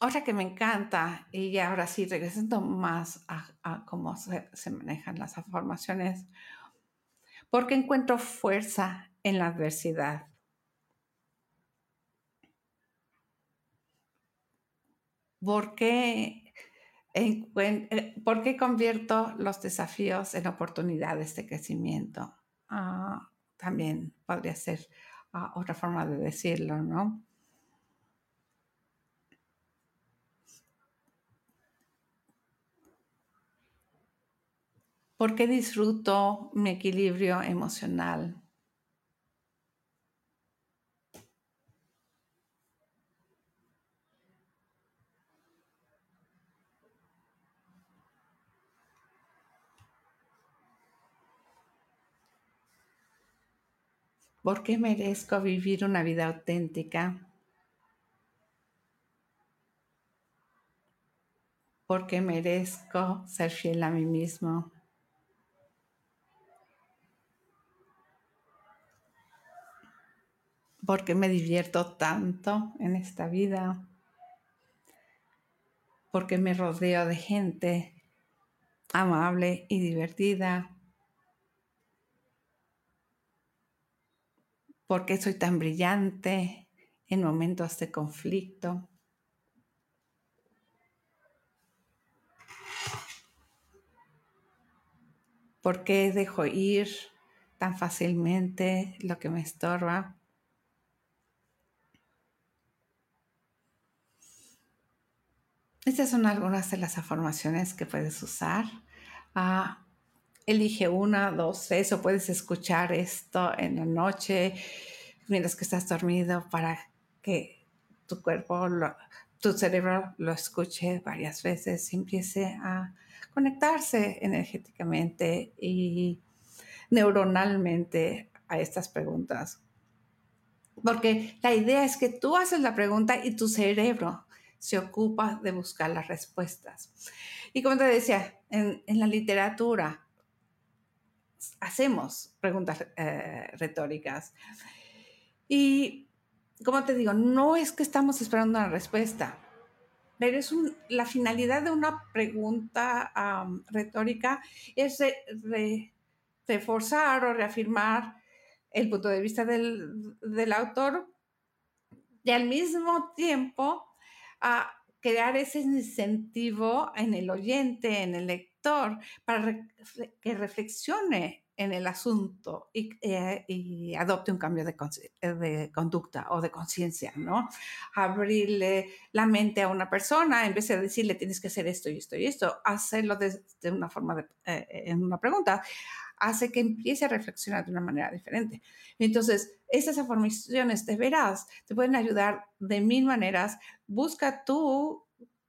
Speaker 1: Otra que me encanta, y ahora sí, regresando más a, cómo se, manejan las formaciones, porque encuentro fuerza en la adversidad. ¿Por qué, eh, ¿por qué convierto los desafíos en oportunidades de crecimiento? Ah, también podría ser ah, otra forma de decirlo, ¿no? ¿Por qué disfruto mi equilibrio emocional? ¿Por qué merezco vivir una vida auténtica? ¿Por qué merezco ser fiel a mí mismo? ¿Por qué me divierto tanto en esta vida? ¿Por qué me rodeo de gente amable y divertida? ¿Por qué soy tan brillante en momentos de conflicto? ¿Por qué dejo ir tan fácilmente lo que me estorba? Estas son algunas de las afirmaciones que puedes usar. Ah, elige una, dos, tres, o puedes escuchar esto en la noche mientras que estás dormido para que tu cuerpo, tu cerebro lo escuche varias veces y empiece a conectarse energéticamente y neuronalmente a estas preguntas. Porque la idea es que tú haces la pregunta y tu cerebro se ocupa de buscar las respuestas. Y como te decía, en, la literatura hacemos preguntas eh, retóricas. Y como te digo, no es que estamos esperando una respuesta, pero es la finalidad de una pregunta retórica es reforzar o reafirmar el punto de vista del, autor y al mismo tiempo a crear ese incentivo en el oyente, en el lector, para que reflexione en el asunto eh, y, adopte un cambio de, eh, de conducta o de conciencia, ¿no? Abrirle la mente a una persona en vez de decirle tienes que hacer esto y esto y esto, hacerlo de, una forma de, eh, en una pregunta, hace que empiece a reflexionar de una manera diferente. Entonces, esas afirmaciones de veras te pueden ayudar de mil maneras. Busca tú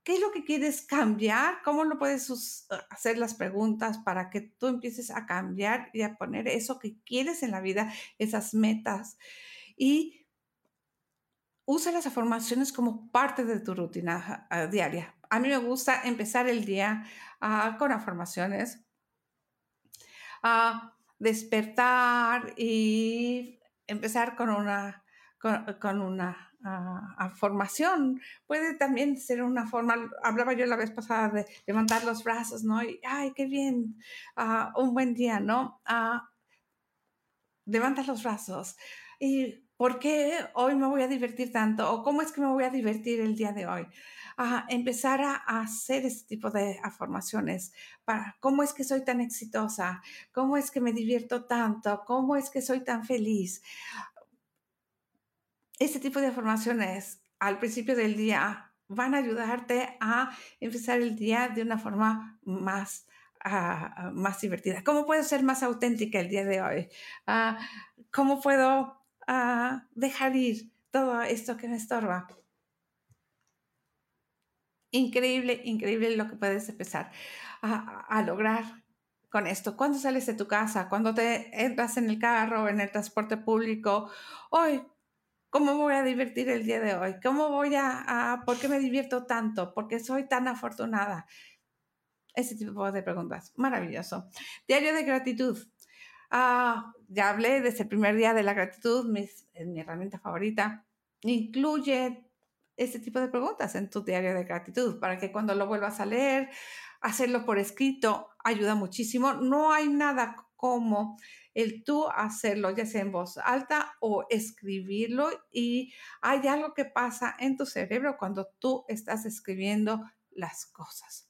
Speaker 1: ¿Qué es lo que quieres cambiar? ¿Cómo lo puedes eh, hacer las preguntas para que tú empieces a cambiar y a poner eso que quieres en la vida, esas metas? Y usa las afirmaciones como parte de tu rutina ah, diaria. A mí me gusta empezar el día ah, con afirmaciones, a despertar y empezar con una, con una a, formación. Puede también ser una forma, hablaba yo la vez pasada de levantar los brazos, ¿no? Y, ay, qué bien, ah, un buen día, ¿no? Uh, levanta los brazos. ¿Y por qué hoy me voy a divertir tanto? ¿O cómo es que me voy a divertir el día de hoy? A empezar a, hacer este tipo de afirmaciones para cómo es que soy tan exitosa, cómo es que me divierto tanto, cómo es que soy tan feliz este tipo de formaciones al principio del día van a ayudarte a empezar el día de una forma más, ah, más divertida. ¿Cómo puedo ser más auténtica el día de hoy? Ah, ¿Cómo puedo ah, dejar ir todo esto que me estorba? Increíble, increíble lo que puedes empezar a, a lograr con esto. Cuando sales de tu casa, cuando te entras en el carro, en el transporte público, hoy ¿Cómo voy a divertir el día de hoy? ¿Cómo voy a, por qué me divierto tanto? ¿Por qué soy tan afortunada? Ese tipo de preguntas. Maravilloso. Diario de gratitud. Ah, ya hablé de ese primer día de la gratitud, mi herramienta favorita. Incluye ese tipo de preguntas en tu diario de gratitud para que cuando lo vuelvas a leer, hacerlo por escrito ayuda muchísimo. No hay nada como el tú hacerlo, ya sea en voz alta o escribirlo. Y hay algo que pasa en tu cerebro cuando tú estás escribiendo las cosas.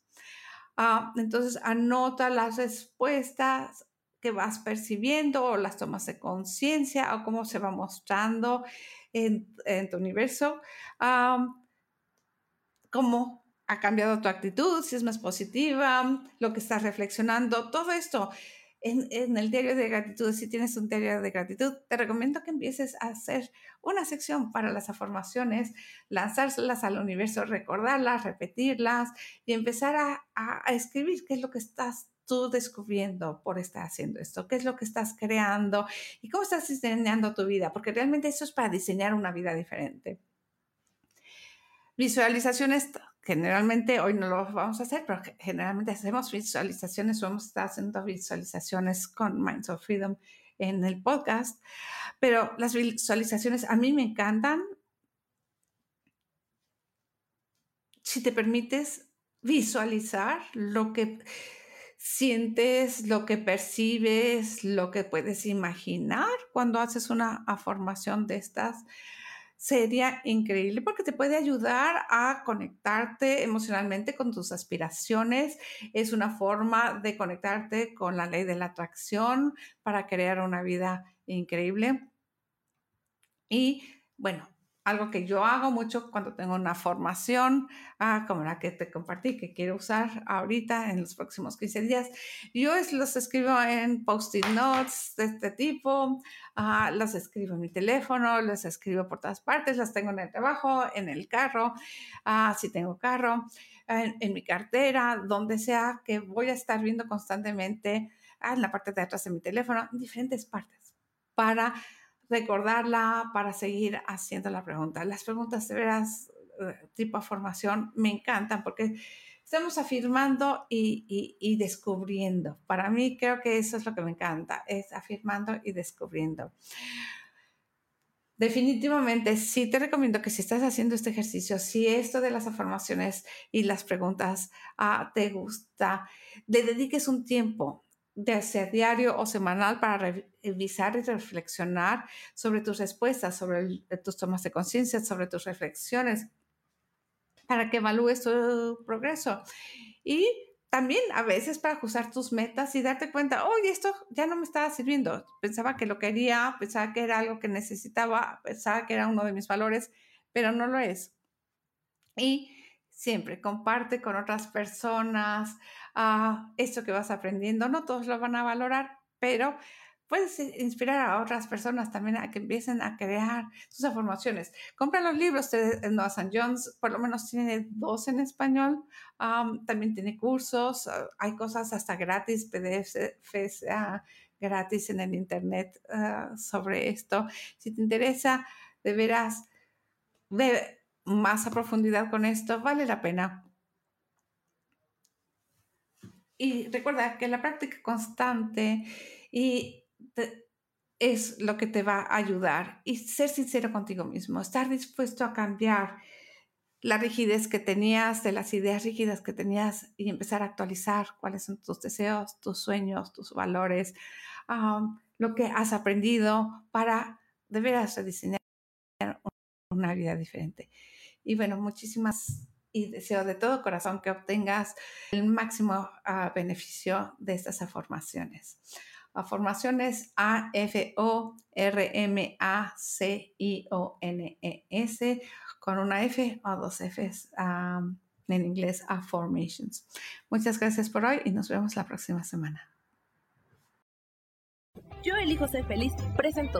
Speaker 1: Ah, entonces, anota las respuestas que vas percibiendo o las tomas de conciencia o cómo se va mostrando en, tu universo. cómo ha cambiado tu actitud, si es más positiva, lo que estás reflexionando, todo esto en, el diario de gratitud, si tienes un diario de gratitud, te recomiendo que empieces a hacer una sección para las afirmaciones, lanzárselas al universo, recordarlas, repetirlas y empezar a, a escribir qué es lo que estás tú descubriendo por estar haciendo esto? ¿Qué es lo que estás creando? ¿Y cómo estás diseñando tu vida? Porque realmente eso es para diseñar una vida diferente. Visualizaciones generalmente hoy no lo vamos a hacer, pero generalmente hacemos visualizaciones o hemos estado haciendo visualizaciones con Minds of Freedom en el podcast, pero las visualizaciones a mí me encantan. Si te permites visualizar lo que sientes, lo que percibes, lo que puedes imaginar cuando haces una afirmación de estas, sería increíble porque te puede ayudar a conectarte emocionalmente con tus aspiraciones. Es una forma de conectarte con la ley de la atracción para crear una vida increíble. Y bueno, algo que yo hago mucho cuando tengo una formación, ah, como la que te compartí, que quiero usar ahorita en los próximos 15 días. Yo los escribo en post-it notes de este tipo, ah, escribo en mi teléfono, los escribo por todas partes, las tengo en el trabajo, en el carro, ah, si tengo carro, en, en, mi cartera, donde sea que voy a estar viendo constantemente en la parte de atrás de mi teléfono, en diferentes partes, para recordarla para seguir haciendo la pregunta. Las preguntas de veras eh, tipo formación me encantan porque estamos afirmando y, descubriendo. Para mí creo que eso es lo que me encanta, es afirmando y descubriendo. Definitivamente, sí te recomiendo que si estás haciendo este ejercicio, si esto de las afirmaciones y las preguntas ah, te gusta, le dediques un tiempo de ser diario o semanal para revisar y reflexionar sobre tus respuestas, sobre tus tomas de conciencia, sobre tus reflexiones, para que evalúes tu progreso. Y también a veces para ajustar tus metas y darte cuenta, oye, esto ya no me estaba sirviendo. Pensaba que lo quería, pensaba que era algo que necesitaba, pensaba que era uno de mis valores, pero no lo es. Y siempre comparte con otras personas uh, esto que vas aprendiendo. No todos lo van a valorar, pero puedes inspirar a otras personas también a que empiecen a crear sus afirmaciones. Compra los libros de Noah St. John's, por lo menos tiene dos en español. también tiene cursos, ah, hay cosas hasta gratis, PDFs gratis en el internet ah, sobre esto. Si te interesa, de veras, ver más a profundidad con esto, vale la pena. Y recuerda que la práctica constante y es lo que te va a ayudar. Y ser sincero contigo mismo, estar dispuesto a cambiar la rigidez que tenías, de las ideas rígidas que tenías y empezar a actualizar cuáles son tus deseos, tus sueños, tus valores, lo que has aprendido para de veras rediseñar una vida diferente. Y bueno, muchísimas y deseo de todo corazón que obtengas el máximo ah, beneficio de estas afirmaciones a formaciones A, F, O, R, M, A, C, I, O, N, E, S, con una F o dos Fs en inglés, a formations. Muchas gracias por hoy y nos vemos la próxima semana.
Speaker 2: Yo elijo ser feliz, presento.